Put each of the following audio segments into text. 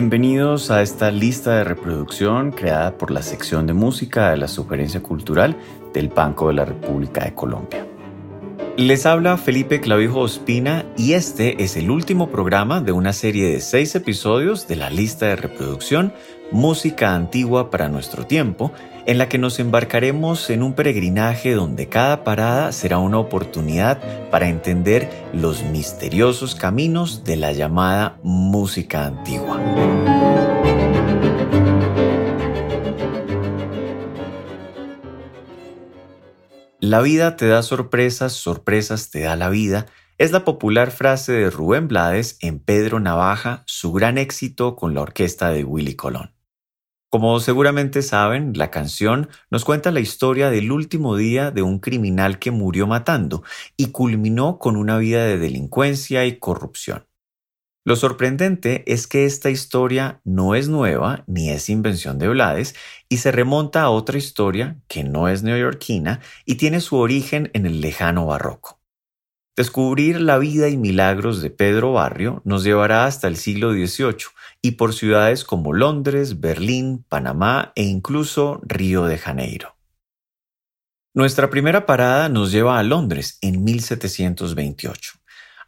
Bienvenidos a esta lista de reproducción creada por la sección de música de la Sugerencia Cultural del Banco de la República de Colombia. Les habla Felipe Clavijo Ospina y este es el último programa de una serie de seis episodios de la lista de reproducción Música Antigua para nuestro tiempo, en la que nos embarcaremos en un peregrinaje donde cada parada será una oportunidad para entender los misteriosos caminos de la llamada música antigua. La vida te da sorpresas, sorpresas te da la vida, es la popular frase de Rubén Blades en Pedro Navaja, su gran éxito con la orquesta de Willy Colón. Como seguramente saben, la canción nos cuenta la historia del último día de un criminal que murió matando y culminó con una vida de delincuencia y corrupción. Lo sorprendente es que esta historia no es nueva ni es invención de Blades y se remonta a otra historia que no es neoyorquina y tiene su origen en el lejano barroco. Descubrir la vida y milagros de Pedro Barrio nos llevará hasta el siglo XVIII y por ciudades como Londres, Berlín, Panamá e incluso Río de Janeiro. Nuestra primera parada nos lleva a Londres en 1728.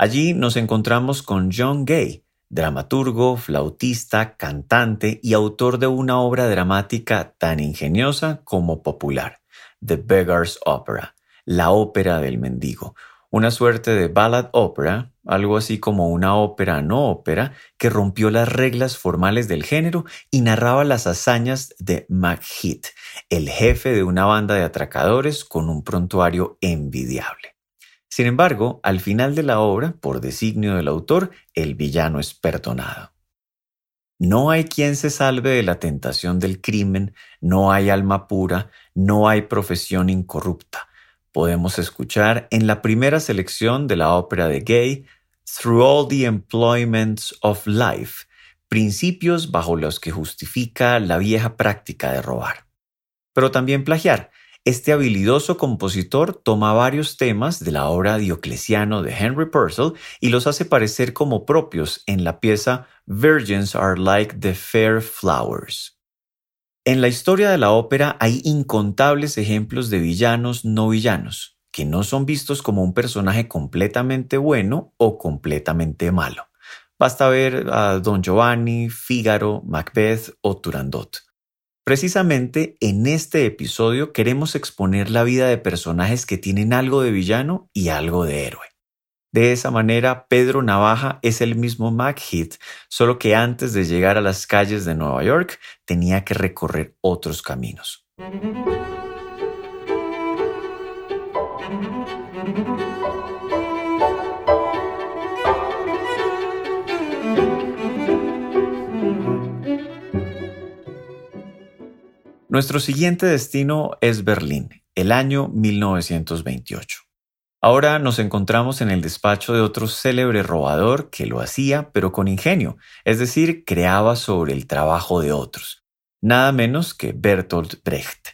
Allí nos encontramos con John Gay, dramaturgo, flautista, cantante y autor de una obra dramática tan ingeniosa como popular, The Beggar's Opera, la ópera del mendigo, una suerte de ballad opera, algo así como una ópera no ópera, que rompió las reglas formales del género y narraba las hazañas de McHeath, el jefe de una banda de atracadores con un prontuario envidiable. Sin embargo, al final de la obra, por designio del autor, el villano es perdonado. No hay quien se salve de la tentación del crimen, no hay alma pura, no hay profesión incorrupta podemos escuchar en la primera selección de la ópera de Gay, Through All the Employments of Life, principios bajo los que justifica la vieja práctica de robar. Pero también plagiar. Este habilidoso compositor toma varios temas de la obra Diocleciano de Henry Purcell y los hace parecer como propios en la pieza Virgins are like the fair flowers. En la historia de la ópera hay incontables ejemplos de villanos no villanos, que no son vistos como un personaje completamente bueno o completamente malo. Basta ver a Don Giovanni, Fígaro, Macbeth o Turandot. Precisamente en este episodio queremos exponer la vida de personajes que tienen algo de villano y algo de héroe. De esa manera, Pedro Navaja es el mismo McHeath, solo que antes de llegar a las calles de Nueva York tenía que recorrer otros caminos. Nuestro siguiente destino es Berlín, el año 1928. Ahora nos encontramos en el despacho de otro célebre robador que lo hacía, pero con ingenio, es decir, creaba sobre el trabajo de otros, nada menos que Bertolt Brecht.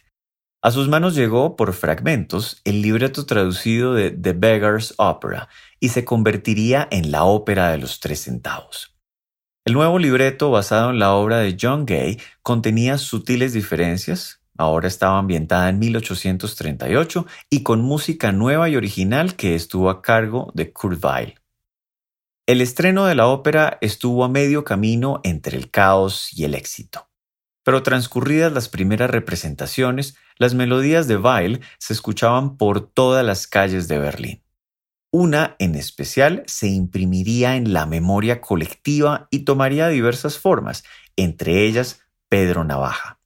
A sus manos llegó, por fragmentos, el libreto traducido de The Beggar's Opera y se convertiría en la ópera de los tres centavos. El nuevo libreto, basado en la obra de John Gay, contenía sutiles diferencias, Ahora estaba ambientada en 1838 y con música nueva y original que estuvo a cargo de Kurt Weill. El estreno de la ópera estuvo a medio camino entre el caos y el éxito. Pero transcurridas las primeras representaciones, las melodías de Weill se escuchaban por todas las calles de Berlín. Una en especial se imprimiría en la memoria colectiva y tomaría diversas formas, entre ellas Pedro Navaja.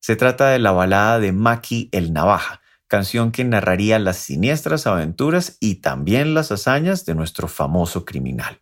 Se trata de la balada de Maki el Navaja, canción que narraría las siniestras aventuras y también las hazañas de nuestro famoso criminal.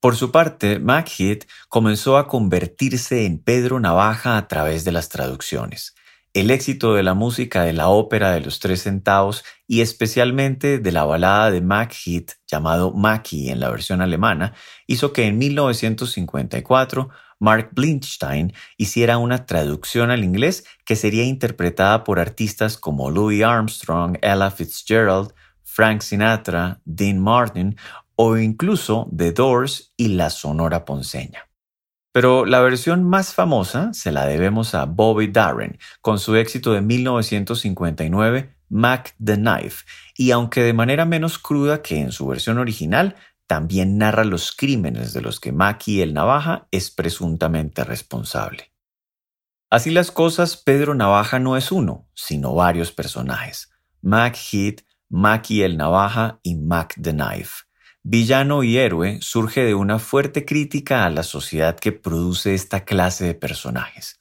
Por su parte, McHeath comenzó a convertirse en Pedro Navaja a través de las traducciones. El éxito de la música de la ópera de los tres centavos y especialmente de la balada de McHeath llamado Maki en la versión alemana hizo que en 1954 Mark Blinstein hiciera una traducción al inglés que sería interpretada por artistas como Louis Armstrong, Ella Fitzgerald, Frank Sinatra, Dean Martin o incluso The Doors y la Sonora Ponceña. Pero la versión más famosa se la debemos a Bobby Darren con su éxito de 1959 Mac the Knife, y aunque de manera menos cruda que en su versión original, también narra los crímenes de los que Mackie el Navaja es presuntamente responsable. Así las cosas, Pedro Navaja no es uno, sino varios personajes. Mac Heath, Mackie el Navaja y Mac the Knife. Villano y héroe surge de una fuerte crítica a la sociedad que produce esta clase de personajes.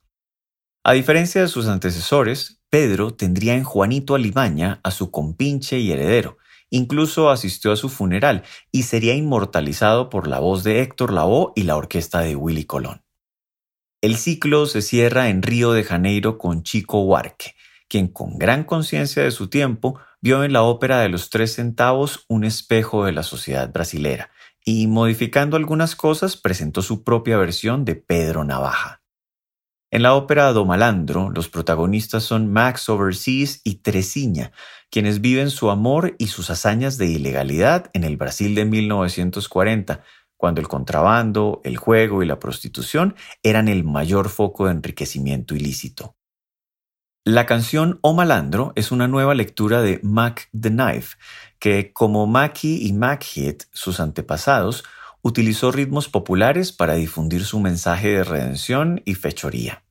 A diferencia de sus antecesores, Pedro tendría en Juanito Alimaña a su compinche y heredero, incluso asistió a su funeral y sería inmortalizado por la voz de Héctor Lavoe y la orquesta de Willy Colón. El ciclo se cierra en Río de Janeiro con Chico Huarque, quien con gran conciencia de su tiempo vio en la ópera de los tres centavos un espejo de la sociedad brasilera y, modificando algunas cosas, presentó su propia versión de Pedro Navaja. En la ópera Do Malandro, los protagonistas son Max Overseas y Tresiña, quienes viven su amor y sus hazañas de ilegalidad en el Brasil de 1940, cuando el contrabando, el juego y la prostitución eran el mayor foco de enriquecimiento ilícito. La canción O Malandro es una nueva lectura de Mac the Knife, que como Mackie y Mac sus antepasados, utilizó ritmos populares para difundir su mensaje de redención y fechoría.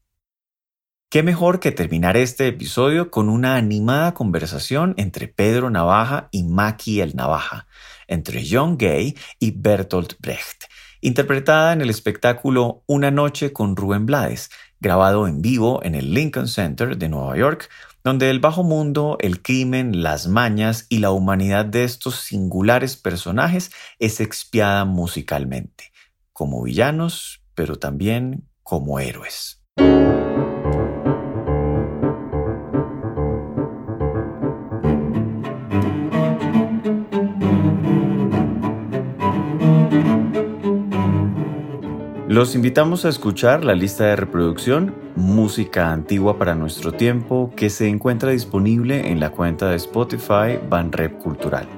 ¿Qué mejor que terminar este episodio con una animada conversación entre Pedro Navaja y Mackie el Navaja, entre John Gay y Bertolt Brecht, interpretada en el espectáculo Una noche con Rubén Blades, grabado en vivo en el Lincoln Center de Nueva York, donde el bajo mundo, el crimen, las mañas y la humanidad de estos singulares personajes es expiada musicalmente, como villanos, pero también como héroes. Los invitamos a escuchar la lista de reproducción Música Antigua para Nuestro Tiempo que se encuentra disponible en la cuenta de Spotify Banrep Cultural.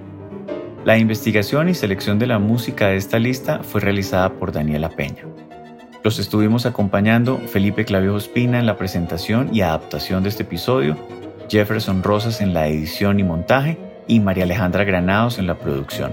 La investigación y selección de la música de esta lista fue realizada por Daniela Peña. Los estuvimos acompañando Felipe Clavio Espina en la presentación y adaptación de este episodio, Jefferson Rosas en la edición y montaje y María Alejandra Granados en la producción.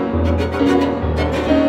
Thank you.